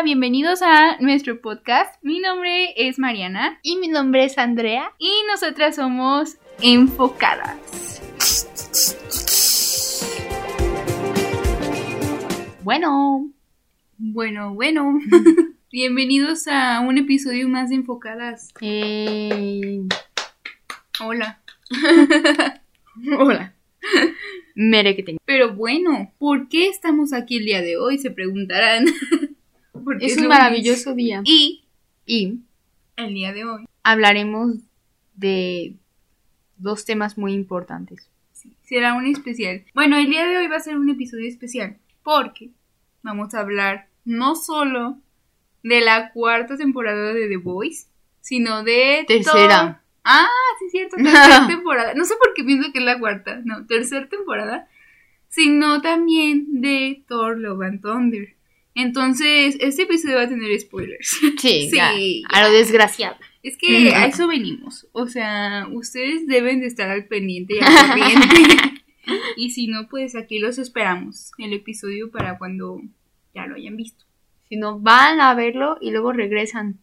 Hola, bienvenidos a nuestro podcast. Mi nombre es Mariana Y mi nombre es Andrea. y nosotras somos enfocadas. Bueno, Bueno, bueno. bienvenidos a un episodio más de Enfocadas. eh, Hola. hola. Mere que tengo. Pero bueno, ¿por qué estamos aquí el día de hoy? Se preguntarán. Porque Es un maravilloso día. Y Y el día de hoy hablaremos de dos temas muy importantes. sí, será un especial. Bueno, el día de hoy va a ser un episodio especial porque vamos a hablar no solo de la cuarta temporada de The Voice, sino de Tercera. Ah, sí es cierto, tercera temporada. No sé por qué pienso que es la cuarta, no, tercera temporada, sino también de Thor Love and Thunder. Entonces, este episodio va a tener spoilers. Sí, Sí, ya, ya. a lo desgraciado. Es que a eso venimos. O sea, ustedes deben de estar al pendiente y al corriente. y si no, pues aquí los esperamos. El episodio para cuando ya lo hayan visto. Si no, van a verlo y luego regresan.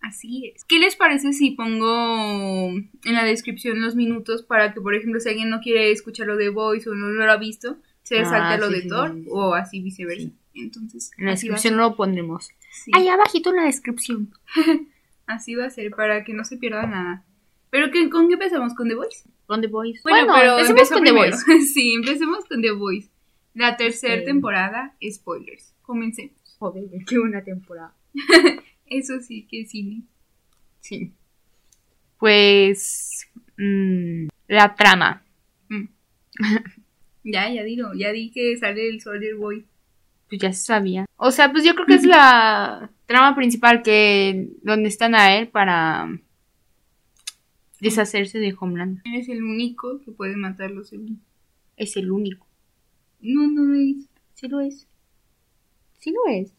Así es. ¿Qué les parece si pongo en la descripción los minutos para que, por ejemplo, si alguien no quiere escuchar lo de Voice o no lo ha visto, se Ah, lo sí, de sí, Thor sí. o así viceversa? Entonces, En la descripción lo pondremos. Sí. Ahí abajito en la descripción. Así va a ser para que no se pierda nada. ¿Pero qué, con qué empezamos? ¿Con The Voice? Con The Voice. Bueno, pero empecemos con The. Voice. sí, empecemos con The Voice. La tercera temporada, spoilers. Comencemos. Joder, qué buena temporada. Eso sí, que cine. Sí. Pues. mm, la trama. Mm. ya, ya digo, ya di que sale el Soldier Boy. Pues ya se sabía. O sea, pues yo creo que es la trama principal que. donde están a él para. deshacerse de Homeland. Eres el único que puede matarlo según. Es el único. No, no lo es. Sí lo es. Sí lo es.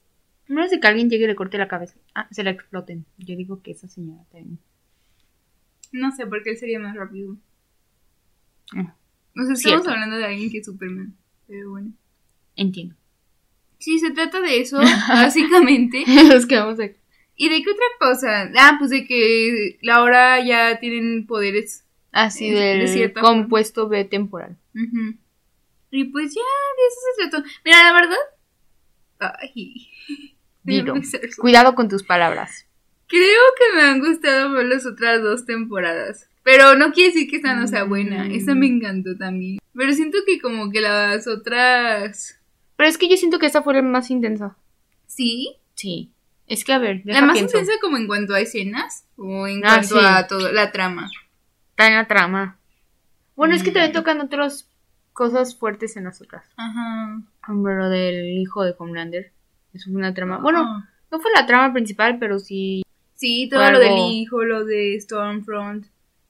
A menos de que alguien llegue y le corte la cabeza. Ah, se la exploten. Yo digo que esa señora también. No sé, porque él sería más rápido. Ah, O sea, estamos Cierto. hablando de alguien que es Superman. Pero bueno. entiendo. Sí, se trata de eso, básicamente. Nos quedamos aquí. ¿Y de qué otra cosa? Ah, pues de que ahora ya tienen poderes Así De- de del forma. compuesto B temporal. Ujú. Y pues ya, de eso se trató. Mira, la verdad. Ay. Dilo. Cuidado con tus palabras. Creo que me han gustado más las otras dos temporadas. Pero no quiere decir que esta no sea buena. Mm. Esta me encantó también. Pero siento que como que las otras. Pero es que yo siento que esta fue la más intensa. Sí. Sí. Es que a ver, La más pienso. intensa como en cuanto a escenas. O en Ah, cuanto sí. a todo, la trama. Está en la trama. Bueno, es que Mm. también tocan otras cosas fuertes en las otras. Ajá. Lo del hijo de Homelander. Eso fue una trama. Bueno, Ah. no fue la trama principal, pero sí. Sí, todo lo del hijo, lo de Stormfront,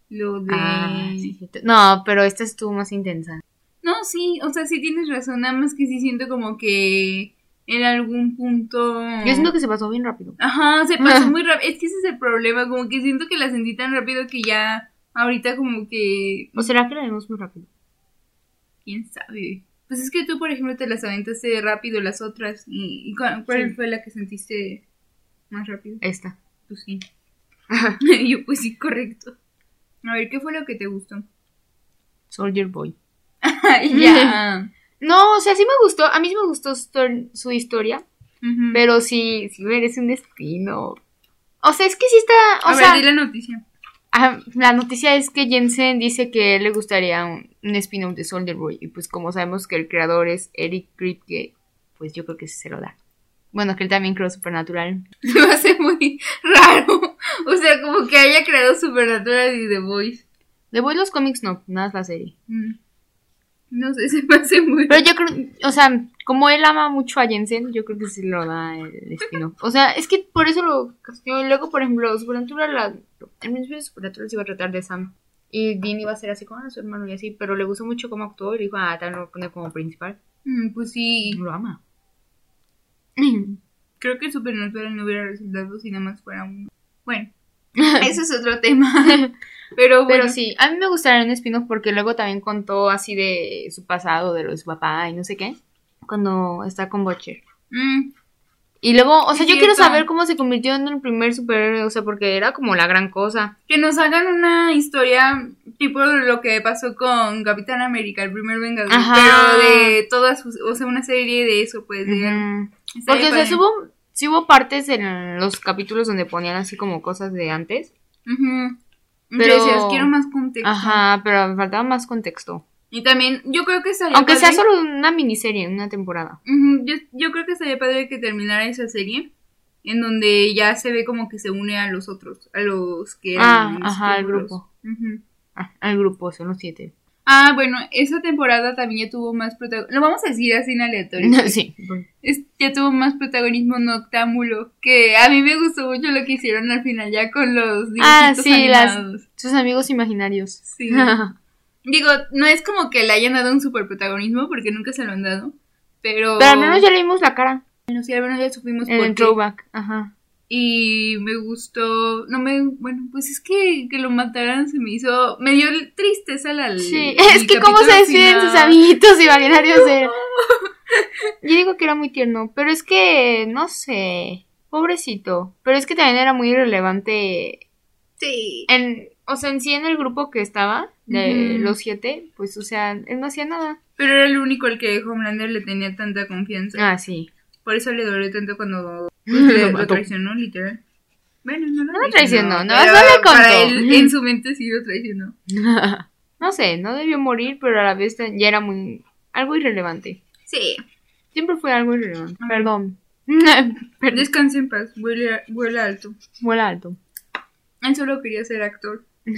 lo de... Ah, sí, sí. No, pero esta estuvo más intensa. No, sí, o sea, sí tienes razón, nada más que sí siento como que en algún punto... Yo siento que se pasó bien rápido. Ajá, se pasó muy rápido, es que ese es el problema, como que siento que la sentí tan rápido que ya ahorita como que... ¿O será que la vimos muy rápido? ¿Quién sabe? Pues es que tú, por ejemplo, te las aventaste rápido las otras y, y ¿cuál, cuál Sí. fue la que sentiste más rápido? Esta. Pues sí. Yo pues sí, correcto. A ver, ¿qué fue lo que te gustó? Soldier Boy. Ya. No, o sea, sí me gustó. A mí sí me gustó su, tor- su historia. Pero sí, sí merece un destino. O sea, es que sí está. O a sea, ver, di la noticia. ah, la noticia es que Jensen dice que le gustaría un, un spin-off de Soldier Boy. Y pues, como sabemos que el creador es Eric Kripke, pues yo creo que se lo da. Bueno, que él también creó Supernatural. Se me hace muy raro. O sea, como que haya creado Supernatural y The Voice. The Boy los cómics no, nada es la serie. Mm. No sé, se me hace muy Pero yo creo, o sea, como él ama mucho a Jensen, yo creo que sí lo da el spin-off. O sea, es que por eso lo castió. Y luego, por ejemplo, Supernatural, la, el principio Supernatural se iba a tratar de Sam. Y Dean iba a ser así como ah, su hermano y así, pero le gustó mucho cómo actuó y dijo, ah, tal lo a poner como principal. Mm, Pues sí. Lo ama. Creo que Supernatural no hubiera resultado si nada más fuera uno. Bueno, ese es otro tema. Pero bueno, Pero sí, a mí me gustaría un spin-off porque luego también contó así de su pasado, de lo de su papá y no sé qué, cuando está con Butcher. mm, Y luego, o sea, yo quiero saber cómo se convirtió en el primer superhéroe, o sea, porque era como la gran cosa. Que nos hagan una historia tipo lo que pasó con Capitán América, el primer Vengador, Ajá. pero de todas sus, o sea, una serie de eso, pues. de- Porque, o sea, hubo, sí hubo partes en los capítulos donde ponían así como cosas de antes. Y Pero- decías, quiero más contexto. Ajá, pero me faltaba más contexto. Y también, yo creo que estaría Aunque sea solo una miniserie, una temporada. Ujú, yo, yo creo que estaría padre que terminara esa serie en donde ya se ve como que se une a los otros, a los que Ah, ajá, al grupo. Ujú. Ah, al grupo, son los siete. Ah, bueno, esa temporada también ya tuvo más protagonismo. Lo vamos a decir así en aleatorio. sí. Es- ya tuvo más protagonismo Noctámulo. Que a mí me gustó mucho lo que hicieron al final ya con los Ah, sí, las, sus amigos imaginarios. Sí. Digo, no es como que le hayan dado un super protagonismo porque nunca se lo han dado. Pero. Pero al menos ya le vimos la cara Bueno, sí, al menos ya supimos en por el qué. throwback. Ajá. Y me gustó, no me, bueno, pues es que, que lo mataran se me hizo, me dio tristeza la Sí, el es que cómo se despiden sus amiguitos de él. Yo digo que era muy tierno, pero es que, no sé, pobrecito. Pero es que también era muy irrelevante Sí. en, o sea, en sí en el grupo que estaba, de los siete, pues, o sea, él no hacía nada. Pero era el único al que Homelander le tenía tanta confianza. Ah, sí. Por eso le dolió tanto cuando le- lo, traicionó, literal. Bueno, no lo No lo traicionó, no, pero solo le contó. Para él, en su mente sí lo traicionó. no sé, no debió morir, pero a la vez ya era muy, algo irrelevante. Sí. Siempre fue algo irrelevante. Ajá. Perdón. Perdón. Descanse en paz, vuela, vuela alto. Vuela alto. Él solo quería ser actor.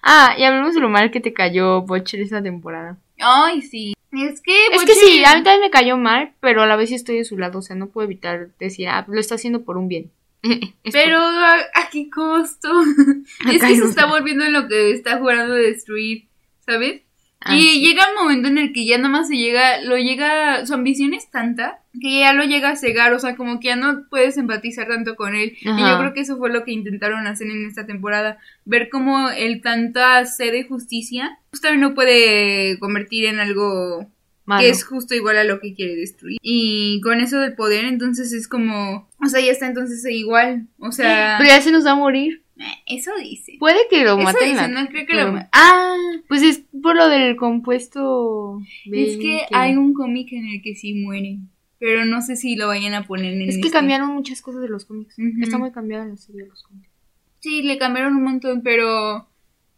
Ah, y hablemos de lo mal que te cayó Butcher esta temporada. Ay, sí. Es que, Es que sí, a mí también me cayó mal, pero a la vez sí estoy de su lado, o sea, no puedo evitar decir, ah, lo está haciendo por un bien. Pero ¿a, a qué costo? es que se está volviendo en lo que está jugando a destruir, ¿sabes? Ah, y sí. llega un momento en el que ya nomás se llega, lo llega, su ambición es tanta que ya lo llega a cegar, o sea, como que ya no puedes empatizar tanto con él. Y yo creo que eso fue lo que intentaron hacer en esta temporada, ver cómo el tanta sed de justicia, pues también lo puede convertir en algo Malo. que es justo igual a lo que quiere destruir. Y con eso del poder, entonces es como, o sea, ya está entonces igual, o sea, Pero ya se nos va a morir. Eso dice. Puede que lo Eso maten. dice, la- no creo que pero- lo Ah, Pues es por lo del compuesto. es que 20. hay un cómic en el que sí muere, pero no sé si lo vayan a poner en Es que este. cambiaron muchas cosas de los cómics. Está muy cambiada la serie de los cómics. Sí, le cambiaron un montón, pero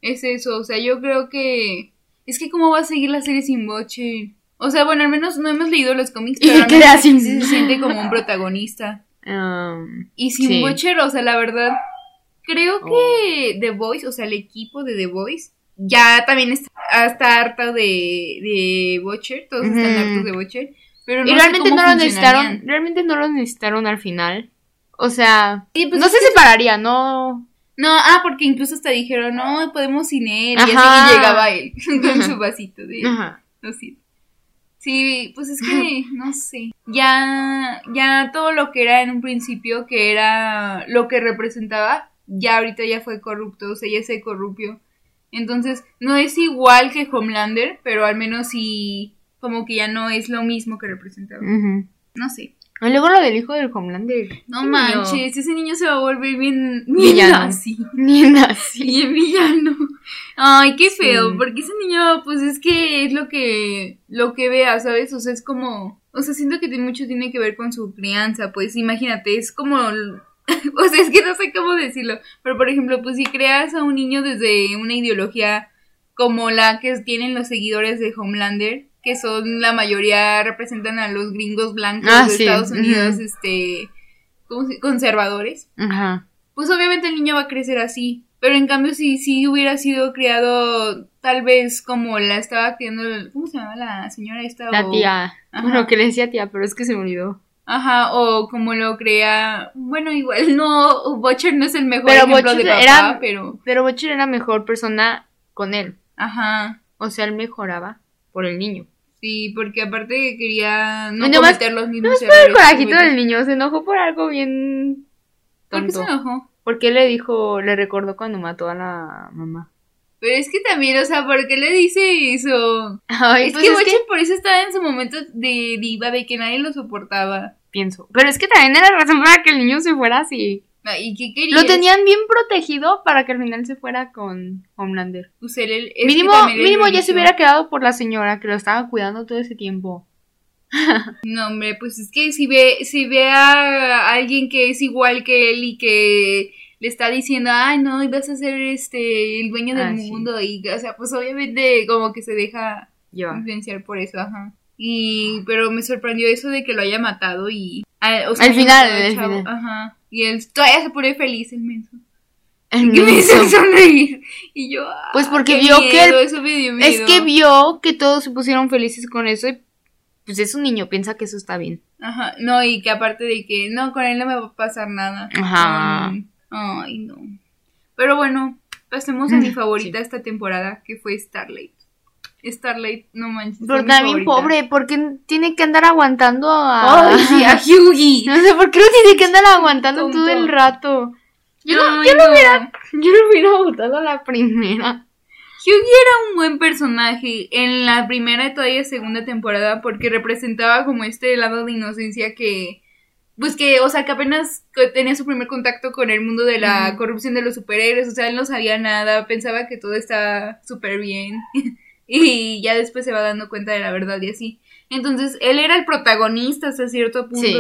es eso, o sea, yo creo que es que cómo va a seguir la serie sin Boche. O sea, bueno, al menos no hemos leído los cómics, Y pero al queda menos sin- se siente como un protagonista. Um, Y sin Sí. O sea, la verdad, creo Oh. que The Voice, o sea, el equipo de The Voice, ya también está, está harta de, de Butcher, todos están hartos de Butcher, pero no y realmente no lo necesitaron. Realmente no lo necesitaron al final. O sea, Sí, pues no se que- separaría, no. No, ah, porque incluso hasta dijeron, no, podemos sin él, y Ajá. así llegaba él, con su vasito de... Ajá. Siento. Sí, pues es que, no sé. Ya, ya todo lo que era en un principio, que era lo que representaba, ya ahorita ya fue corrupto, o sea, ya se corrupio. Entonces, no es igual que Homelander, pero al menos sí, como que ya no es lo mismo que representaba. No sé. Y luego lo del hijo del Homelander. No niño. manches, ese niño se va a volver bien, bien Villano. nazi. Bien. Bien villano. Ay, qué feo, Sí. porque ese niño, pues es que es lo que, lo que vea, ¿sabes? O sea, es como, o sea, siento que tiene- mucho tiene que ver con su crianza, pues imagínate, es como, o sea, es que no sé cómo decirlo, pero por ejemplo, pues si creas a un niño desde una ideología como la que tienen los seguidores de Homelander, que son la mayoría representan a los gringos blancos Ah, de sí, Estados Unidos, este, ¿cómo se- conservadores Ajá. pues obviamente el niño va a crecer así. Pero en cambio, si si hubiera sido criado tal vez como la estaba criando, ¿cómo se llama la señora esta? La O- tía. Ajá. Bueno, que le decía tía, pero es que se me olvidó. Ajá, o como lo crea, bueno, igual no, Butcher no es el mejor Pero ejemplo de Butcher papá, era- pero, Pero Butcher era mejor persona con él. ajá, O sea, él mejoraba por el niño. sí, porque aparte quería no nomás- cometer los mismos El errores. corajito que del niño se enojó por algo bien ¿Por qué se tonto. enojó? Porque le dijo, le recordó cuando mató a la mamá. Pero es que también, o sea, ¿por qué le dice eso? Ay, es pues que es Butcher que- por eso estaba en su momento de diva, de que nadie lo soportaba. Pienso. Pero es que también era razón para que el niño se fuera así. Ah, ¿Y qué querías? Lo tenían bien protegido para que al final se fuera con Homelander. Pues él- él- es Mínimo, mínimo ya se hubiera quedado por la señora que lo estaba cuidando todo ese tiempo. No, hombre, pues es que si ve, si ve a alguien que es igual que él y que le está diciendo, ay, no, y vas a ser este, el dueño del Ah, sí. mundo, y, o sea, pues obviamente como que se deja influenciar por eso, ajá. Y, pero me sorprendió eso de que lo haya matado y... a- o sea, Al final, al final. Ajá. Y él todavía se pone feliz, el menso. El Que me hizo sonreír. Y yo, ah, Pues porque qué vio que miedo, el- eso me dio Es que vio que todos se pusieron felices con eso y pues es un niño, piensa que eso está bien. Ajá, no, y que aparte de que no, con él no me va a pasar nada. Ajá. Ay, no. Pero bueno, pasemos a mi Mm, favorita sí. esta temporada, que fue Starlight. Starlight, no manches. Pero también pobre, porque tiene que andar aguantando a... Sí, a Hyugi. No sé por qué lo tiene que andar aguantando Tonto. todo el rato. Yo, no- yo lo no. hubiera, yo lo hubiera votado a la primera. Hyugi era un buen personaje en la primera y todavía segunda temporada porque representaba como este lado de inocencia que, pues que, o sea, que apenas tenía su primer contacto con el mundo de la corrupción de los superhéroes, o sea, él no sabía nada, pensaba que todo estaba súper bien y ya después se va dando cuenta de la verdad y así. Entonces, él era el protagonista hasta cierto punto. Sí.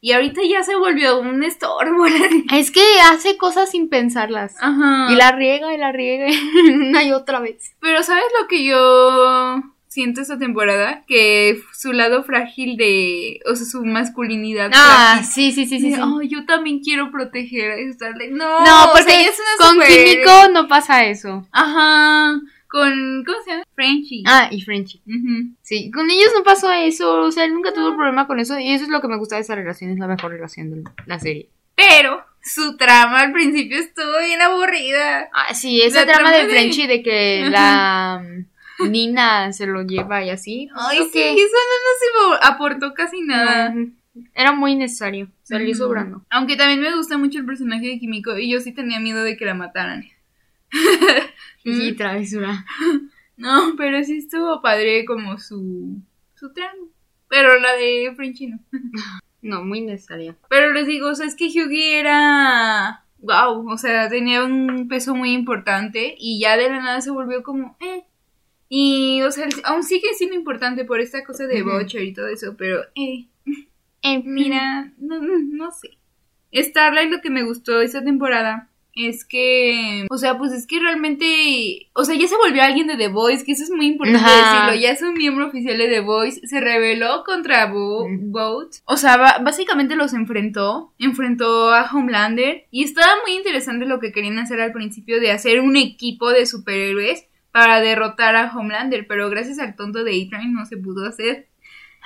Y ahorita ya se volvió un estorbo. Es que hace cosas sin pensarlas. Ajá. Y la riega y la riega una y otra vez. Pero ¿sabes lo que yo siento esta temporada? Que su lado frágil de... O sea, su masculinidad. Ah, frágil. sí, sí, sí, sí. "Ay, yo también quiero proteger a Starlight. No, no, o porque sea, es una con Químico no pasa eso. Ajá. Con... ¿Cómo se llama? Frenchie. Ah, y Frenchy. Ujú. Sí, con ellos no pasó eso. O sea, él nunca tuvo problema con eso. Y eso es lo que me gusta de esa relación. Es la mejor relación de la serie. Pero su trama al principio estuvo bien aburrida. Ah, sí, esa La trama trama de Frenchy de que la mm, Nina se lo lleva y así. pues, Ay, sí, que- eso no nos aportó casi nada. era muy innecesario. Salió sobrando. Aunque también me gusta mucho el personaje de Kimiko y yo sí tenía miedo de que la mataran. Y travesura. No, pero sí estuvo padre como su, su trama. Pero la de Frenchy no. No, muy innecesaria. Pero les digo, o sea, es que Hyugi era... Wow, o sea, tenía un peso muy importante y ya de la nada se volvió como... Eh. Y, o sea, aún sigue siendo importante por esta cosa de. Butcher y todo eso, pero... Eh. Eh, Mira, no, no, no sé. Starlight lo que me gustó esta temporada es que, o sea, pues es que realmente, o sea, ya se volvió alguien de The Voice, que eso es muy importante Ajá. decirlo, ya es un miembro oficial de The Voice, se rebeló contra Bo Mm. Boat, o sea, básicamente los enfrentó, enfrentó a Homelander y estaba muy interesante lo que querían hacer al principio de hacer un equipo de superhéroes para derrotar a Homelander, pero gracias al tonto de A-Train no se pudo hacer.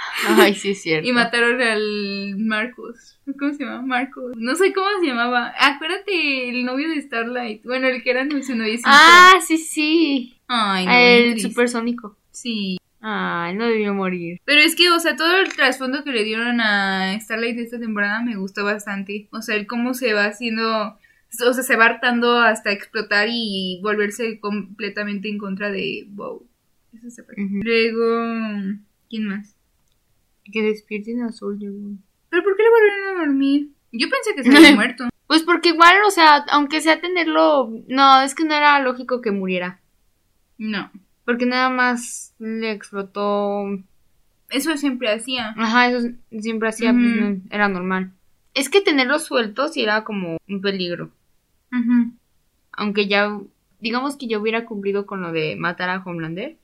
Ay, sí, es cierto. Y mataron al Marcos. ¿Cómo se llama? Marcos. No sé cómo se llamaba. Acuérdate, el novio de Starlight. Bueno, el que era su noviecito. Ah, sí, sí. Ay, no, el supersónico. Sí. Ay, no debió morir. Pero es que, o sea, todo el trasfondo que le dieron a Starlight de esta temporada me gustó bastante. O sea, el cómo se va haciendo. O sea, se va hartando hasta explotar y volverse completamente en contra de Bow. Eso se. Ujú. Luego. ¿Quién más? Que despierten a Soldier Boy. ¿Pero por qué le volvieron a dormir? Yo pensé que se había muerto. Pues porque igual, o sea, aunque sea tenerlo. No, es que no era lógico que muriera. No. Porque nada más le explotó. Eso siempre hacía. Ajá, eso siempre hacía, pues, no, era normal. Es que tenerlos sueltos sí era como un peligro. Aunque ya. Digamos que yo hubiera cumplido con lo de matar a Homelander.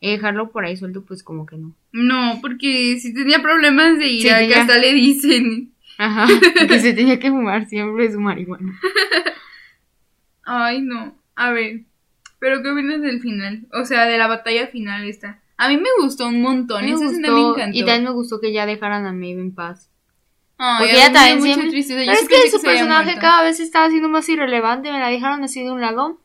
Y dejarlo por ahí suelto, pues como que no. No, porque si tenía problemas de ira, Sí, que tenía- hasta le dicen. Ajá, que se tenía que fumar siempre su marihuana. Ay, no. A ver. Pero ¿qué opinas del final? O sea, de la batalla final esta. A mí me gustó un montón. Me Esa escena me gustó, encantó. y también me gustó que ya dejaran a Maeve en paz. Ay, Porque a ella también siempre- tristeza. Yo Pero sí es que su personaje cada vez estaba siendo más irrelevante, me la dejaron así de un lado.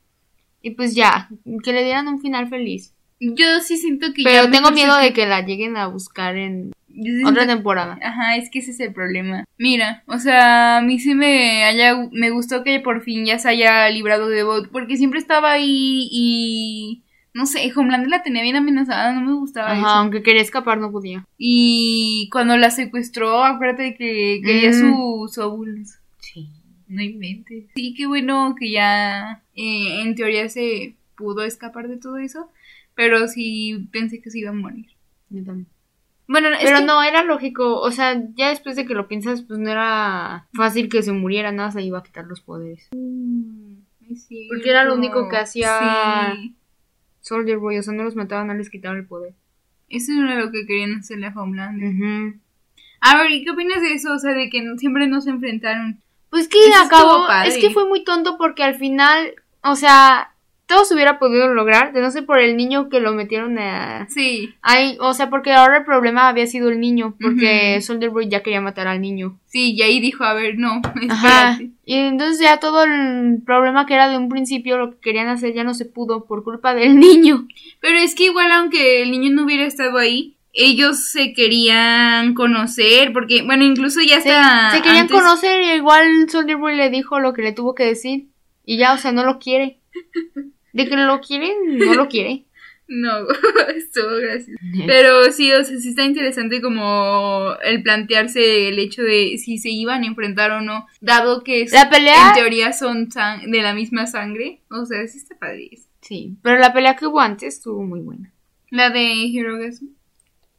Y pues ya, que le dieran un final feliz. Yo sí siento que ya Pero tengo miedo de que la lleguen a buscar en siento otra temporada. Ajá, es que ese es el problema. Mira, o sea, a mí sí me haya, me gustó que por fin ya se haya librado de Bot, porque siempre estaba ahí y no sé, Homelander la tenía bien amenazada, no me gustaba Ajá, eso. aunque quería escapar no podía. Y cuando la secuestró, acuérdate de que quería Mm. sus óvulos. Sí. No inventes. Sí, qué bueno que ya eh, en teoría se pudo escapar de todo eso, pero sí pensé que se iba a morir. Yo también. Bueno, es Pero que- no, era lógico, o sea, ya después de que lo piensas, pues no era fácil que se muriera, nada, se iba a quitar los poderes. Mm, Porque era lo único que hacía- Sí. Soldier Boy, o sea, no los mataban, no les quitaban el poder. Eso era lo que querían hacerle a Homelander. Ujú. A ver, ¿y qué opinas de eso? O sea, de que siempre no se enfrentaron. Pues que acabó, es que fue muy tonto porque al final, o sea, todo se hubiera podido lograr, de no ser por el niño que lo metieron a... Sí, Ay, o sea, porque ahora el problema había sido el niño, porque Ujú. Soldier Boy ya quería matar al niño. sí, y ahí dijo, a ver, no, Ajá. espérate. Y entonces ya todo el problema que era de un principio, lo que querían hacer ya no se pudo por culpa del niño. Pero es que igual aunque el niño no hubiera estado ahí, ellos se querían conocer, porque, bueno, incluso ya Se, se querían antes- conocer y igual Soldier Boy le dijo lo que le tuvo que decir. Y ya, o sea, no lo quiere. De que lo quiere, no lo quiere. No, estuvo gracioso. Pero sí, o sea, sí está interesante como el plantearse el hecho de si se iban a enfrentar o no, dado que La pelea- en teoría son de la misma sangre. O sea, sí está padre eso. Sí, pero la pelea que hubo antes estuvo muy buena. La de Hirogasm.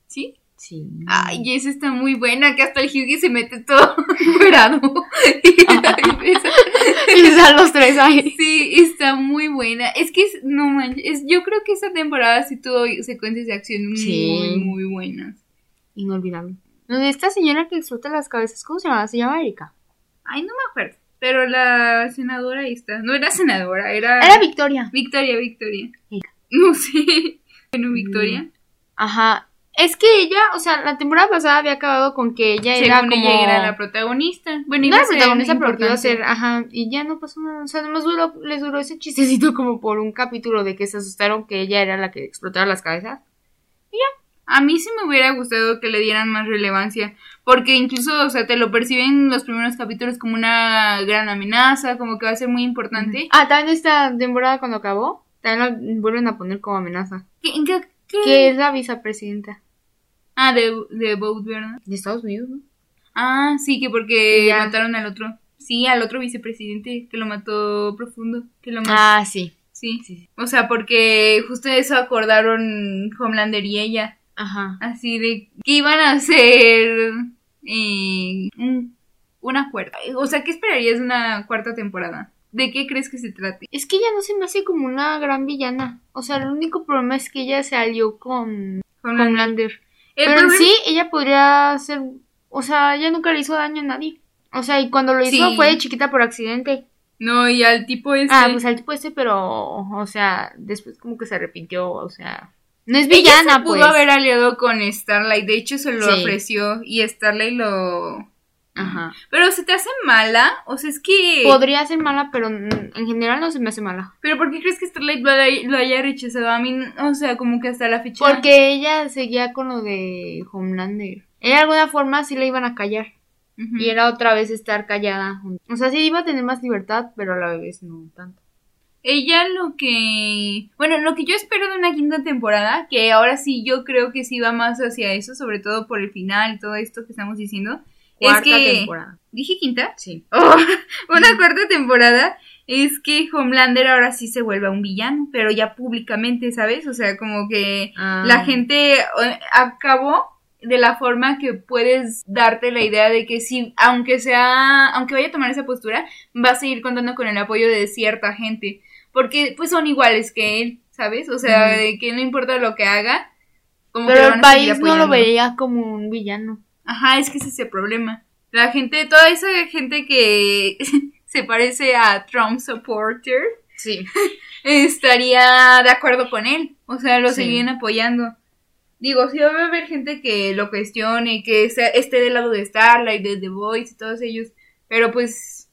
¿Sí? Sí. Ay, esa está muy buena, que hasta el Hyugi se mete todo encuerado. Y están los tres ahí. Sí, está muy buena. Es que, es- no manches, es- yo creo que esta temporada sí tuvo secuencias de acción muy, Sí. muy buenas. Inolvidable. Esta señora que explota las cabezas, ¿cómo se llama? Se llama Erika. Ay, no me acuerdo. Pero la senadora ahí está. No era senadora, era... Era Victoria. Victoria, Victoria. Erika. No sé. Bueno, Victoria. Ajá. Es que ella, o sea, la temporada pasada había acabado con que ella era Según como... ella era la protagonista. Bueno, No iba era a ser protagonista, pero iba a ser, ajá, y ya no pasó nada. O sea, además duró, les duró ese chistecito como por un capítulo de que se asustaron que ella era la que explotaba las cabezas. A mí sí me hubiera gustado que le dieran más relevancia, porque incluso, o sea, te lo perciben en los primeros capítulos como una gran amenaza, como que va a ser muy importante. Ah, también esta temporada cuando acabó, también la vuelven a poner como amenaza. ¿Qué- ¿En qué? qué? Que es la vicepresidenta Ah, de, de Boat, ¿verdad? de Estados Unidos, ¿no? Ah, sí, que porque Ya. mataron al otro. Sí, al otro vicepresidente que lo mató profundo. Que lo mató. Ah, sí. sí. sí, sí. O sea, porque justo eso acordaron Homelander y ella. Ajá. Así de que iban a hacer eh, un, una cuarta. O sea, ¿qué esperarías de una cuarta temporada? ¿De qué crees que se trate? Es que ella no se me hace como una gran villana. O sea, el único problema es que ella se alió con Homelander. Homelander. Pero en sí, ella podría ser. O sea, ella nunca le hizo daño a nadie. O sea, y cuando lo hizo Sí. fue de chiquita por accidente. No, y al tipo este. Ah, pues al tipo este, pero. O sea, después como que se arrepintió. O sea. No es Ella villana, se pudo pues. haber aliado con Starlight. De hecho, se lo Sí. ofreció. Y Starlight lo. Ajá. Pero se te hace mala. O sea, es que. Podría ser mala, pero en en general no se me hace mala. Pero ¿por qué crees que Starlight lo haya, rechazado? A mí, o sea, como que hasta la fecha. Porque ella seguía con lo de Homelander. De alguna forma sí le iban a callar. Y era otra vez estar callada. O sea, sí iba a tener más libertad, pero a la vez no tanto. Ella lo que... Bueno, lo que yo espero de una quinta temporada, que ahora sí yo creo que sí va más hacia eso, sobre todo por el final y todo esto que estamos diciendo, Cuarta es que... temporada. ¿Dije quinta? Sí. Oh, una cuarta temporada es que Homelander ahora sí se vuelva un villano, pero ya públicamente, ¿sabes? O sea, como que Ah. la gente eh, acabó de la forma que puedes darte la idea de que si, aunque sea, aunque vaya a tomar esa postura, va a seguir contando con el apoyo de cierta gente, porque pues son iguales que él, ¿sabes? O sea, de que no importa lo que haga, como Pero el país no lo veía como un villano. Ajá, es que ese es el problema. La gente, toda esa gente que se parece a Trump supporter, Sí. estaría de acuerdo con él. O sea, lo Sí. seguían apoyando. Digo, sí va a haber gente que lo cuestione, que sea- esté del lado de Starlight, de The Voice y todos ellos. Pero pues,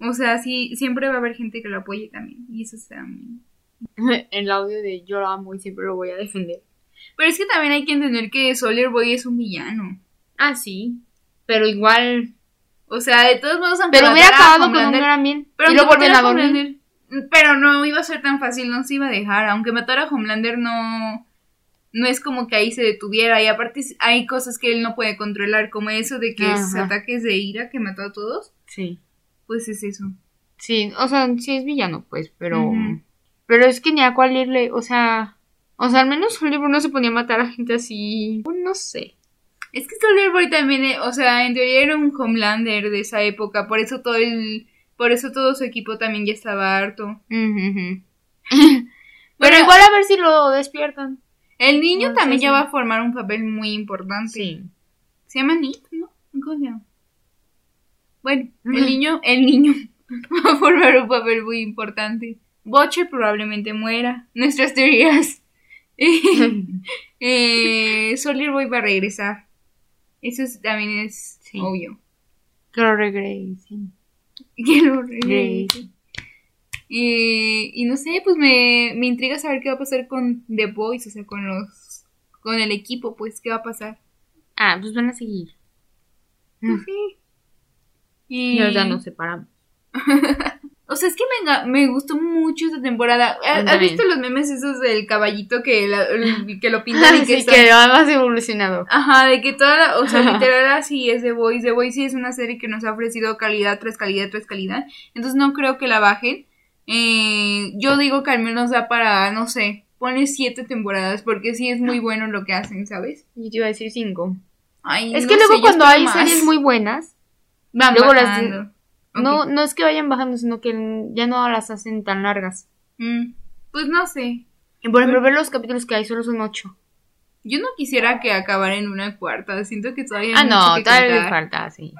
o sea, sí, siempre va a haber gente que lo apoye también. Y eso está muy- El audio de yo lo amo y siempre lo voy a defender. Pero es que también hay que entender que Soldier Boy es un villano. Ah, sí. Pero igual. O sea, de todos modos, aunque Pero hubiera acabado con un gran bien. Pero y lo vuelven a dormir. Pero no iba a ser tan fácil, no se iba a dejar. Aunque matara a Homelander, no. No es como que ahí se detuviera. Y aparte, hay cosas que él no puede controlar, como eso de que Ajá. ataques de ira que mató a todos. Sí. Pues es eso. Sí, o sea, sí es villano, pues, pero. Pero es que ni a cuál irle, o sea. O sea, al menos Hollywood no se ponía a matar a gente así. No sé. Es que Boy también, eh, o sea, en teoría era un Homelander de esa época. Por eso todo el. Por eso todo su equipo también ya estaba harto. Pero Bueno, igual a ver si lo despiertan. El niño No, también sí, ya sí. va a formar un papel muy importante. Sí. Se llama Nick, ¿no? ¿Cómo se llama? Bueno, el niño, el niño va a formar un papel muy importante. Butcher probablemente muera. Nuestras teorías. eh, Soldier Boy va a regresar. Eso es- también es Sí. obvio. Que lo regresen. Que lo regrese. Regresen. Y, y no sé, pues me, me intriga saber qué va a pasar con The Boys, o sea, con los con el equipo, pues, qué va a pasar. Ah, pues van a seguir. Pues sí. Y Y ya nos separamos. O sea, es que me, me gustó mucho esta temporada. ¿Ha- ¿Has visto los memes esos del caballito que, la- que lo pintan y que sí, está- que más evolucionado. Ajá, de que toda la, o sea, literal así es The Voice. The Voice sí es una serie que nos ha ofrecido calidad tras calidad tras calidad. Entonces no creo que la bajen. Eh, yo digo que al menos da para, no sé, pone siete temporadas porque sí es muy bueno lo que hacen, ¿sabes? Yo te iba a decir cinco. Ay, Es no que luego sé, cuando hay más. series muy buenas, Van luego las- no, no es que vayan bajando, sino que ya no las hacen tan largas. Mm, pues no sé. Y por ejemplo, ver los capítulos que hay solo son ocho. Yo no quisiera que acabara en una cuarta. Siento que todavía Ah, hay no, que todavía le falta, sí.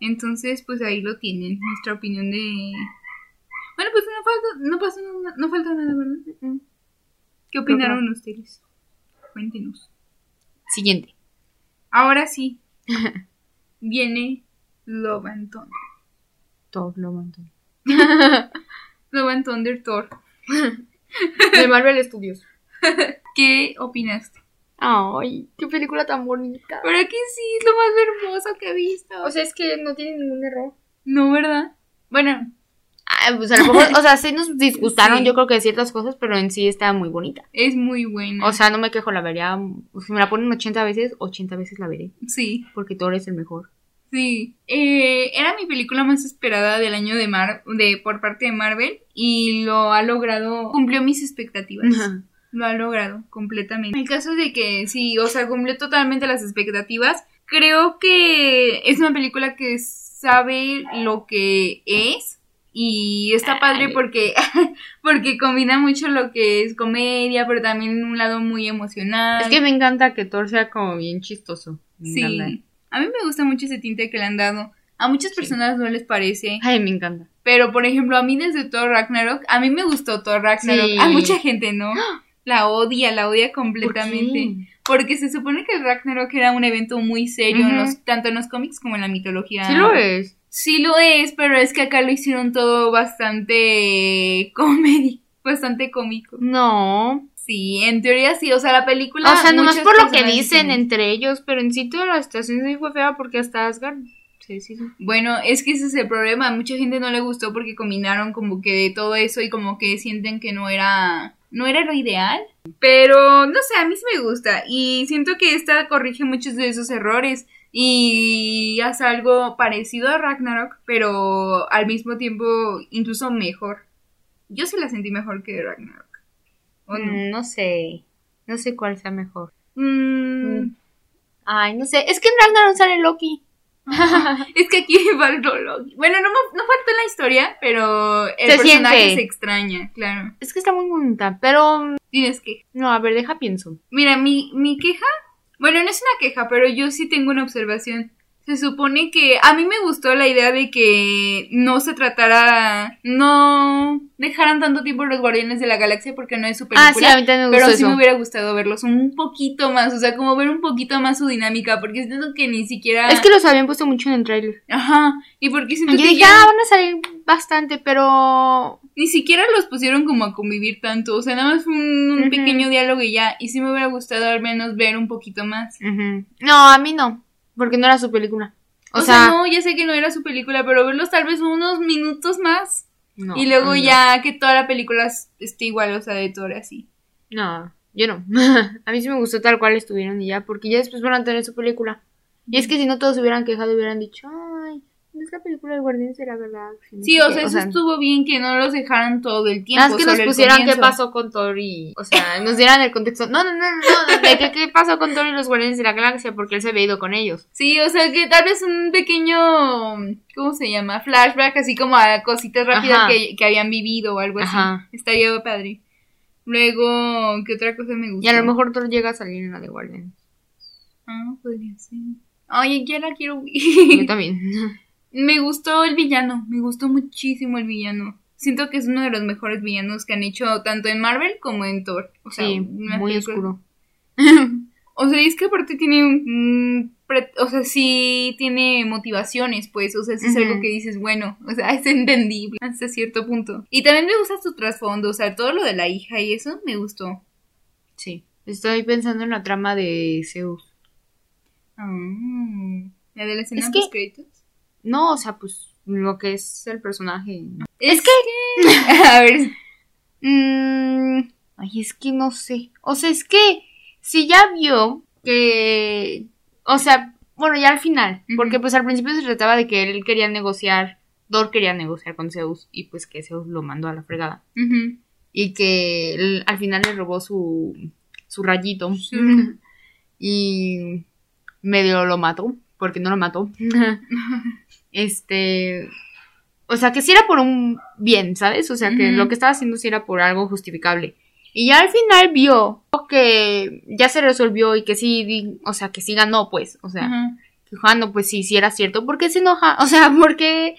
Entonces, pues ahí lo tienen, nuestra opinión de... Bueno, pues no falta, no pasa nada, no falta nada, ¿verdad? ¿Qué opinaron ustedes? Cuéntenos. Siguiente. Ahora sí, viene Love and Thunder. Montón. Love and Thunder Thor. De Marvel Studios. ¿Qué opinaste? Ay, qué película tan bonita. Para que sí, es lo más hermoso que he visto. O sea, es que no tiene ningún error. no, ¿verdad? Bueno, Ah, pues a lo mejor, o sea, sí nos disgustaron, Sí. yo creo que de ciertas cosas, pero en sí está muy bonita. es muy buena. O sea, no me quejo, la vería. Si me la ponen 80 veces, 80 veces la veré. sí. Porque Thor es el mejor. Sí, eh, era mi película más esperada del año de Mar de por parte de Marvel y lo ha logrado, cumplió mis expectativas. Lo ha logrado completamente. El caso es de que sí, o sea, cumplió totalmente las expectativas. Creo que es una película que sabe lo que es y está padre porque porque combina mucho lo que es comedia, pero también un lado muy emocional. Es que me encanta que Thor sea como bien chistoso. Me sí. encanta. A mí me gusta mucho ese tinte que le han dado. A muchas personas no les parece. Ay, me encanta. Pero, por ejemplo, a mí desde Thor Ragnarok, a mí me gustó Thor Ragnarok. Sí. A mucha gente no. La odia, la odia completamente. Porque se supone que el Ragnarok era un evento muy serio, en los- tanto en los cómics como en la mitología. Sí lo es. Sí lo es, pero es que acá lo hicieron todo bastante comedy, bastante cómico. No. Sí, en teoría sí, o sea, la película... O sea, nomás por lo que dicen entre ellos, pero en sí toda la situación sí fue fea porque hasta Asgard. Sí, sí, sí. Bueno, es que ese es el problema. A mucha gente no le gustó porque combinaron como que de todo eso y como que sienten que no era no era lo ideal. Pero no sé, a mí sí me gusta y siento que esta corrige muchos de esos errores y hace algo parecido a Ragnarok, pero al mismo tiempo incluso mejor. Yo sí la sentí mejor que Ragnarok. ¿O no? Mm, no sé. No sé cuál sea mejor. Mm, Ay, no sé. Es que en Ragnarok sale Loki. es que aquí faltó Loki. Bueno, no, no faltó en la historia, pero el Se personaje siente. se extraña, claro. Es que está muy bonita, pero... Tienes que No, a ver, deja pienso. Mira, mi, mi queja, bueno, no es una queja, pero yo sí tengo una observación. Se supone que a mí me gustó la idea de que no se tratara, no dejaran tanto tiempo los Guardianes de la Galaxia porque no es su película. Ah, sí, a mí también me pero gustó sí eso. me hubiera gustado verlos un poquito más, o sea, como ver un poquito más su dinámica, porque siento que ni siquiera... Es que los habían puesto mucho en el tráiler. Ajá, y porque siento Yo que dije, ya ah, van a salir bastante, pero... ni siquiera los pusieron como a convivir tanto, o sea, nada más fue un, pequeño diálogo y ya, y sí me hubiera gustado al menos ver un poquito más. No, a mí no, porque no era su película. O, sea, no, ya sé que no era su película, pero verlos tal vez unos minutos más. No, y luego no. ya que toda la película es- esté igual, o sea, de Thor así. No, yo no. a mí sí me gustó tal cual estuvieron y ya, porque ya después van a tener su película. Y es que si no todos se hubieran quejado y hubieran dicho, no es la película de Guardianes de la Galaxia. Sí, o qué". sea, eso estuvo bien que no los dejaran todo el tiempo. Nada más que nos pusieran qué pasó con Thor y. O sea, nos dieran el contexto. No, no, no, no, de que qué pasó con Thor y los Guardianes de la Galaxia, porque él se había ido con ellos. Sí, o sea, que tal vez un pequeño, ¿cómo se llama? Flashback, así como a cositas rápidas que, que habían vivido o algo así. Ajá. Estaría padre. Luego, ¿qué otra cosa me gustó? Y a lo mejor Thor llega a salir en la de Guardianes. Ah, podría ser. Oye, ya la quiero. Yo también. Me gustó el villano, me gustó muchísimo el villano. Siento que es uno de los mejores villanos que han hecho tanto en Marvel como en Thor. O sea, Sí, muy película- oscuro. O sea, es que aparte tiene un... O sea, sí tiene motivaciones, pues. O sea, sí es algo que dices, bueno, o sea, es entendible hasta cierto punto. Y también me gusta su trasfondo, o sea, todo lo de la hija y eso me gustó. Sí. Estoy pensando en la trama de Zeus. Ah, la de la escena Es que-. No, o sea, pues lo que es el personaje. ¿no? Es que... A ver, Mm, ay, es que no sé. O sea, es que si ya vio que. O sea, bueno, ya al final. Porque pues al principio se trataba de que él quería negociar. Thor quería negociar con Zeus. Y pues que Zeus lo mandó a la fregada. Y que él al final le robó su. su rayito. Y medio lo mató. Porque no lo mató. este. O sea, que sí era por un bien, ¿sabes? O sea, que lo que estaba haciendo sí era por algo justificable. Y ya al final vio que ya se resolvió y que sí, o sea, que sí ganó, pues. O sea, dijo, ah, no, pues sí, sí era cierto. ¿Por qué se enoja? O sea, ¿por qué?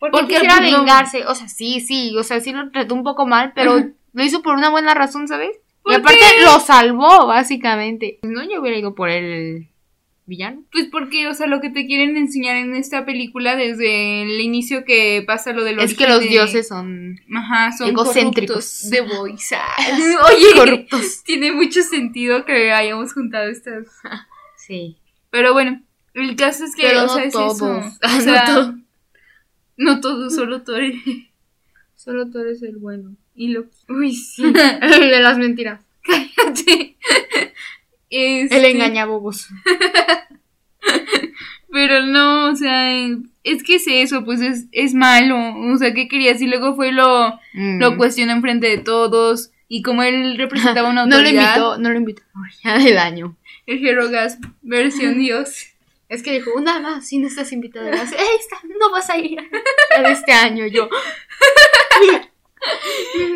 Porque, Porque, quisiera pues, no- vengarse. O sea, sí, sí, o sea, sí lo trató un poco mal, pero lo hizo por una buena razón, ¿sabes? Y ¿Por aparte qué? lo salvó, básicamente. Si no, yo hubiera ido por el villano. Pues porque, o sea, lo que te quieren enseñar en esta película desde el inicio que pasa lo del Es que los de- dioses son Ajá, son egocéntricos. Voice. ah. Oye, corruptos. tiene mucho sentido que hayamos juntado estas. Sí. Pero bueno, el caso es que, Pero o no sea, es todos. eso. Ah, O no sea, no todos, solo tú eres. Solo tú eres el bueno. Y lo Uy, sí. de las mentiras. cállate. Este, El engañabobos. Pero no, o sea, es que es eso, pues es, es malo. O sea, ¿qué querías? Y luego fue lo, Mm. lo cuestionó enfrente de todos. Y como él representaba una No lo autoridad, invitó, no lo invitó. Ya del año. el Hero Gasp versión Dios. Es que dijo, una más, si no estás invitada. Ey, está, no vas a ir a este año. Yo,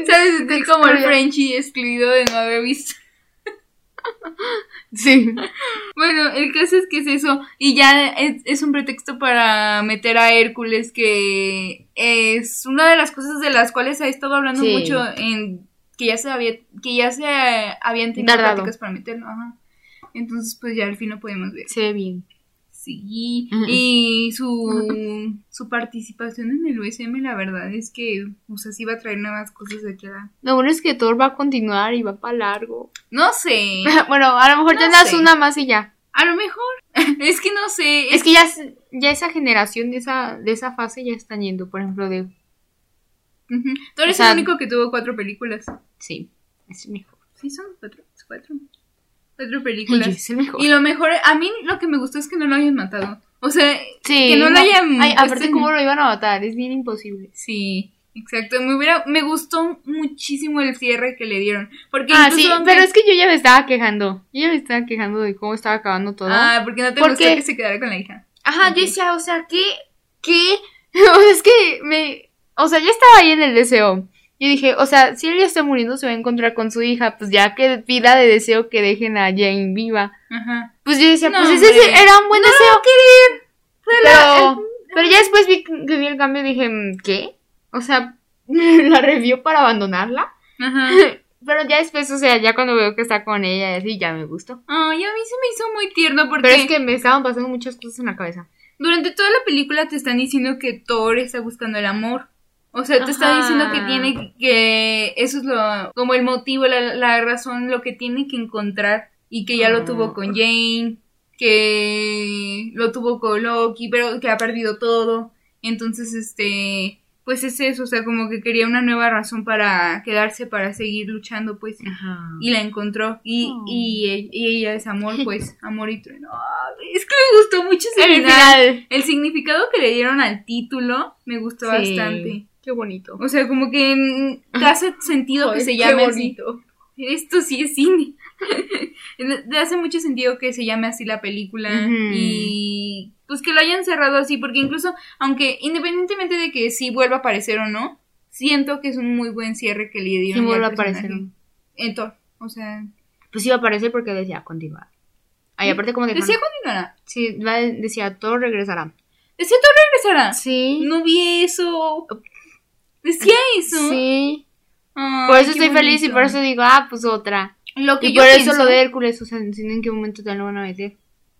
¿Sabes? Estoy como el. Frenchy excluido de no haber visto. Sí. Bueno, el caso es que es eso. Y ya es, es un pretexto para meter a Hércules, que es una de las cosas de las cuales ha estado hablando Sí. mucho en que ya se había, que ya se habían tenido Tardado. prácticas para meterlo, ajá. Entonces, pues ya al fin lo podemos ver. Se ve bien. Sí, Ujú. y su, su participación en el USM, la verdad es que, o sea, sí va a traer nuevas cosas de aquí a... Lo bueno es que Thor va a continuar y va para largo. No sé, bueno, a lo mejor No tendrás una más y ya. a lo mejor, es que no sé, Es que ya, ya esa generación de esa, de esa fase ya están yendo, por ejemplo, de... Ujú. Thor o es sea- el único que tuvo cuatro películas. Sí, es mejor. Sí, son cuatro, es cuatro. Cuatro películas. Oye, es el mejor. Y lo mejor, a mí lo que me gustó es que no lo hayan matado. O sea, Sí, que no lo hayan Ay, aparte, en- ¿cómo lo iban a matar? Es bien imposible. Sí, exacto. Me hubiera, me gustó muchísimo el cierre que le dieron. Porque Ah, sí, pero es que yo ya me estaba quejando. Yo ya me estaba quejando de cómo estaba acabando todo. Ah, porque no te ¿Por gustó que se quedara con la hija. Ajá, ok. yo decía, o sea, ¿qué? ¿Qué? es que me... O sea, ya estaba ahí en el deseo. Yo dije, o sea, si él ya está muriendo, se va a encontrar con su hija. Pues ya que pida de deseo que dejen a Jane viva. Ajá. Pues yo decía, No, pues ese hombre. era un buen No deseo. la- Pero, pero ya después vi que vi el cambio y dije, mm, ¿qué? O sea, la revió para abandonarla. Ajá. Pero ya después, o sea, ya cuando veo que está con ella así, ya me gustó. Ay, a mí se me hizo muy tierno porque Pero es que me estaban pasando muchas cosas en la cabeza. durante toda la película te están diciendo que Thor está buscando el amor. O sea, te Ajá. diciendo que tiene que eso es lo como el motivo, la, la razón, lo que tiene que encontrar y que ya lo Ah. tuvo con Jane, que lo tuvo con Loki, pero que ha perdido todo. Entonces, este, pues es eso, o sea, como que quería una nueva razón para quedarse, para seguir luchando, pues. Ajá. Y la encontró. Y, Oh. y, y ella es amor, pues, amor y trueno. Es que me gustó mucho ese El final. final. El significado que le dieron al título me gustó Sí. bastante. Qué bonito. O sea, como que te hace sentido que se qué llame así. bonito. Esto sí es cine. Le hace mucho sentido que se llame así la película Ujú. y pues que lo hayan cerrado así, porque incluso, aunque independientemente de que sí vuelva a aparecer o no, siento que es un muy buen cierre que le dieron. ¿Quién vuelve a aparecer? En Thor, o sea, Pues iba a aparecer porque decía continuar. Ay, aparte como dejaron- decía continuará. Sí, decía todo regresará. Decía Thor regresará. Sí. No vi eso. Decía eso. Sí. Ay, Por eso estoy feliz y por eso digo, ah, pues otra. Lo que Y yo por eso pienso- lo de Hércules, o sea, no en qué momento te lo van a meter.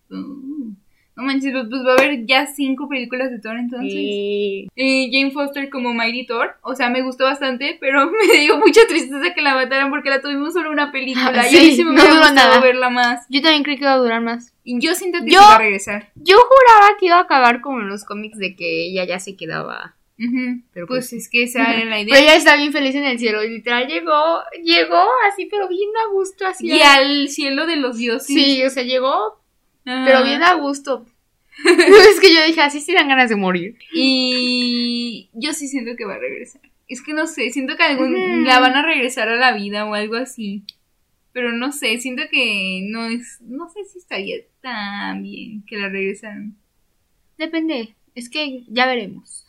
Mm. No manches, pues pues va a haber ya cinco películas de Thor entonces. Sí. Eh, Jane Foster como Mighty Thor, o sea, me gustó bastante, pero me dio mucha tristeza que la mataran porque la tuvimos solo una película. y a mí Sí, sí me no duró gustado nada. verla más. Yo también creí que iba a durar más. Y yo siento que Yo- se va a regresar. Yo juraba que iba a acabar como en los cómics de que ella ya se quedaba. Pero pues, pues- es que esa era la idea. Pero ella está bien feliz en el cielo. Literal llegó, llegó así, pero bien a gusto, así. y al cielo de los dioses. Sí, o sea, llegó, Ah. pero bien a gusto. es que yo dije, así sí dan ganas de morir. Y yo sí siento que va a regresar. Es que no sé, siento que algún, la van a regresar a la vida o algo así. Pero no sé, siento que no es, no sé si estaría tan bien que la regresaran. Depende, es que ya veremos.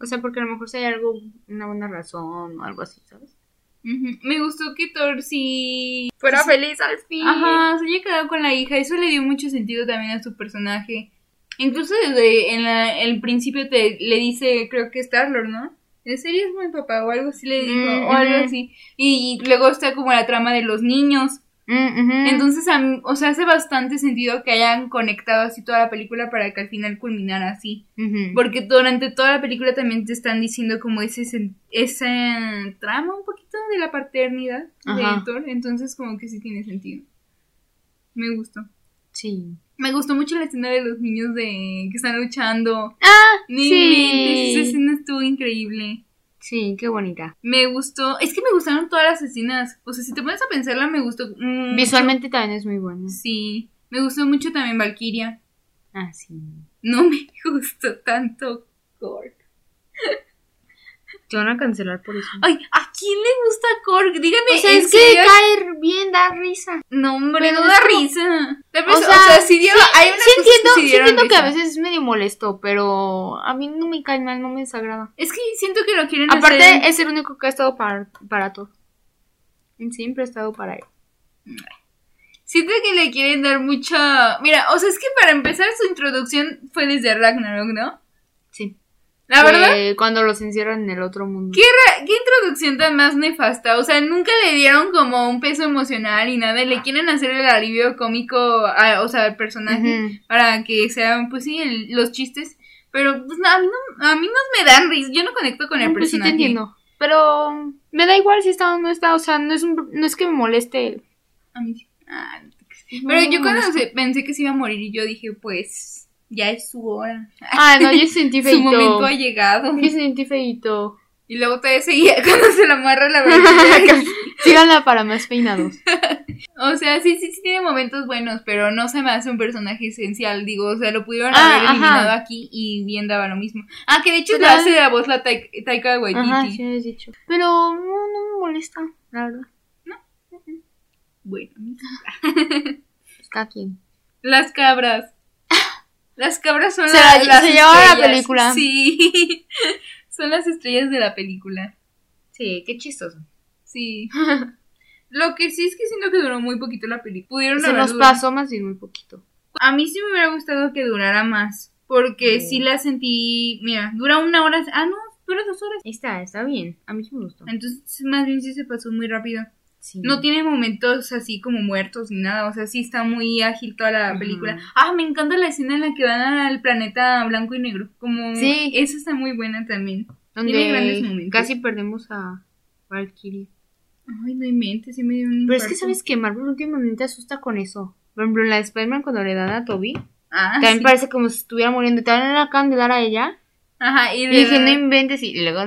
O sea, porque a lo mejor si hay algo, una buena razón o algo así, ¿sabes? Me gustó que Thor sí Fuera sí- feliz al fin. Ajá, se haya quedado con la hija. Eso le dio mucho sentido también a su personaje. Incluso desde en la- el principio te le dice, creo que Star-Lord, ¿no? ¿En serio es mi papá? O algo así le dijo, Mm, o algo ujú. así. Y, luego está como la trama de los niños. Mm. Entonces, a mí- o sea, hace bastante sentido que hayan conectado así toda la película para que al final culminara así. Porque durante toda la película también te están diciendo como ese esa trama un poquito de la paternidad Ajá. de Thor. Entonces como que sí tiene sentido. Me gustó. Sí. Me gustó mucho la escena de los niños de que están luchando. Ah, Ni sí. esa escena estuvo increíble. Sí, qué bonita. Me gustó. Es que me gustaron todas las escenas. O sea, si te pones a pensarla, me gustó. mucho. Visualmente también es muy buena. Sí. Me gustó mucho también Valkyria. Ah, sí. No me gustó tanto Korg. Te van a cancelar por eso. Ay, ¿a quién le gusta Korg? Díganme. o sea, ¿en es que serio? caer bien da risa. No, hombre, no da como- risa. O vez- sea, sí dio- sí, hay unas sí cosas entiendo, que sí sí entiendo que a veces es medio molesto, pero a mí no me cae mal, no me desagrada. Es que siento que lo quieren Aparte, hacer. es el único que ha estado para, para todo. Siempre ha estado para él. Siento que le quieren dar mucha. Mira, o sea, es que para empezar su introducción fue desde Ragnarok, ¿no? La verdad, Que Cuando los encierran en el otro mundo. ¿Qué, qué introducción tan más nefasta. O sea, nunca le dieron como un peso emocional y nada. Le quieren hacer el alivio cómico, a- o sea, al personaje Ujú. para que sean, pues sí, el- los chistes. Pero pues, a, mí no, a mí no me dan risa. Yo no conecto con el No, pues sí te personaje. entiendo. Pero me da igual si está o no está. O sea, no es, un, no es que me moleste. A mí sí. Ah, no Pero yo cuando pensé que se iba a morir y yo dije, pues, ya es su hora. Ah, no, yo sentí Su feito. momento ha llegado. Yo sentí feito. Y luego todavía seguía cuando se la amarra la verdad. Síganla para más peinados. O sea, sí, sí, sí tiene momentos buenos, pero no se me hace un personaje esencial, digo, o sea, lo pudieron Ah, haber eliminado ajá. aquí y bien daba lo mismo. Ah, que de hecho le hace la voz la Tai- Taika Waititi. Ajá, sí habías dicho. Pero no, no me molesta, la verdad. Bueno, Pues cada quien. las cabras. Las cabras son Se la- la- las se llevaron la estrellas. película. Sí, son las estrellas de la película. Sí, qué chistoso. Sí. Lo que sí es que siento que duró muy poquito la película. Pudieron Se nos durado- pasó más bien muy poquito. A mí sí me hubiera gustado que durara más. Porque Sí. sí la sentí. Mira, dura una hora. Ah, no, dura dos horas. Está, está bien. A mí sí me gustó. Entonces, más bien sí se pasó muy rápido. Sí. No tiene momentos así como muertos ni nada. O sea, sí está muy ágil toda la película. Ah, me encanta la escena en la que van al planeta blanco y negro. Como. Sí. Esa está muy buena también. Donde tiene grandes momentos. casi perdemos a Valkyrie. Ay, no inventes, sí me dio un Pero es que sabes que Marvel últimamente asusta con eso. Por ejemplo, en la de Spider-Man cuando le dan a Toby, Ah, también sí. parece como si estuviera muriendo. Le acaban de dar a ella. Ajá, y, Y dije, no inventes. Y luego,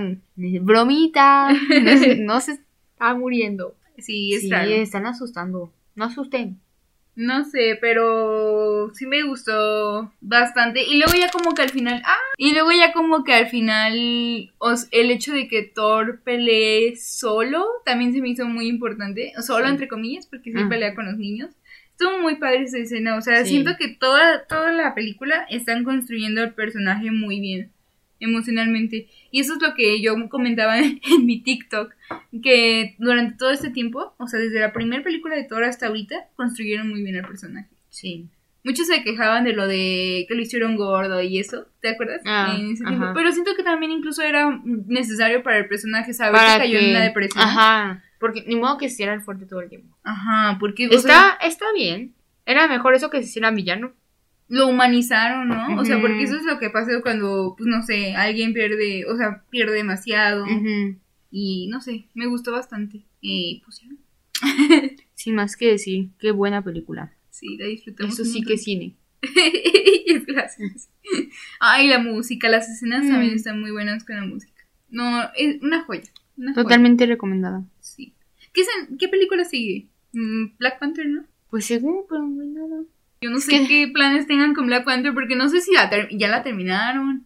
bromita. No se, no se está muriendo. Sí, están asustando. No asusten. No sé, pero sí me gustó bastante. Y luego ya como que al final... ¡Ah! Y luego ya como que al final os- el hecho de que Thor pelee solo también se me hizo muy importante. Solo Sí. entre comillas, porque sí Ah. pelea con los niños. Estuvo muy padre esa escena. O sea, Sí. siento que toda, toda la película están construyendo al personaje muy bien emocionalmente. Y eso es lo que yo comentaba en, mi TikTok, que durante todo este tiempo, o sea, desde la primera película de Thor hasta ahorita, construyeron muy bien al personaje. Sí. Muchos se quejaban de lo de que lo hicieron gordo y eso, ¿te acuerdas? Ah, En ese tiempo. ajá. Pero siento que también incluso era necesario para el personaje saber Para que cayó que- en una depresión. Ajá. Porque ni modo que se hiciera el fuerte todo el tiempo. Ajá, porque Está, sea, está bien. Era mejor eso que se hiciera villano. Lo humanizaron, ¿no? O sea, porque eso es lo que pasa cuando, pues no sé, alguien pierde, o sea, pierde demasiado. Y no sé, me gustó bastante. Y pues ya. Sin más que decir, qué buena película. Sí, la disfrutamos. Eso sí que es cine. Gracias. Ay, la música, las escenas Mm. también están muy buenas con la música. No, es una joya. Una joya. Totalmente recomendada. Sí. ¿Qué, ¿Qué película sigue? Mm, Black Panther, ¿no? Pues según, pero no hay nada. Yo no Es sé que- qué planes tengan con Black Panther porque no sé si la ya la terminaron.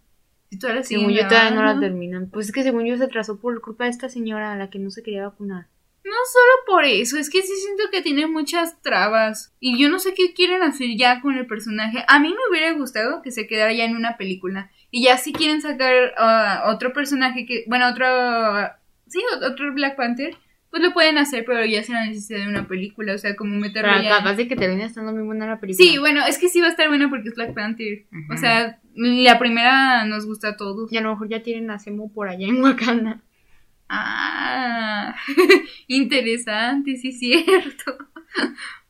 Si todavía Según yo todavía no la terminan. Pues es que según yo se atrasó por culpa de esta señora a la que no se quería vacunar. No solo por eso, es que sí siento que tiene muchas trabas. Y yo no sé qué quieren hacer ya con el personaje. A mí me hubiera gustado que se quedara ya en una película. Y ya si quieren sacar ah, otro personaje que. Bueno, otro. Sí, otro Black Panther. Pues lo pueden hacer, pero ya se la necesidad de una película. O sea, como meterlo Pero ya. capaz de que termine estando muy buena la película. Sí, bueno, es que sí va a estar buena porque es Black Panther. O sea, la primera nos gusta a todos. Y a lo mejor ya tienen a Semo por allá en Wakanda. Ah, interesante, sí, cierto.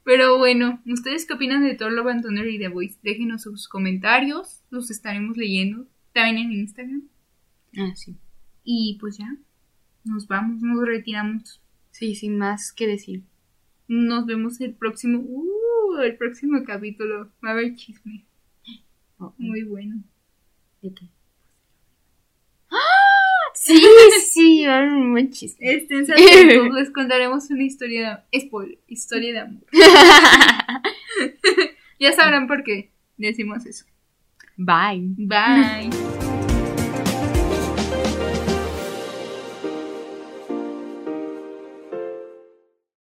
Pero bueno, ¿ustedes qué opinan de Thor Love and Thunder y The Voice? Déjenos sus comentarios, los estaremos leyendo también en Instagram. Ah, sí. Y pues ya, nos vamos, nos retiramos. Sí, sin más que decir. Nos vemos el próximo, uh, el próximo capítulo. Va a haber chisme, Oh, muy bueno. ¿De qué? Sí, sí, va a haber un buen chiste. Estén atentos, les contaremos una historia, spoiler, historia de amor. ya sabrán por qué decimos eso. Bye. Bye.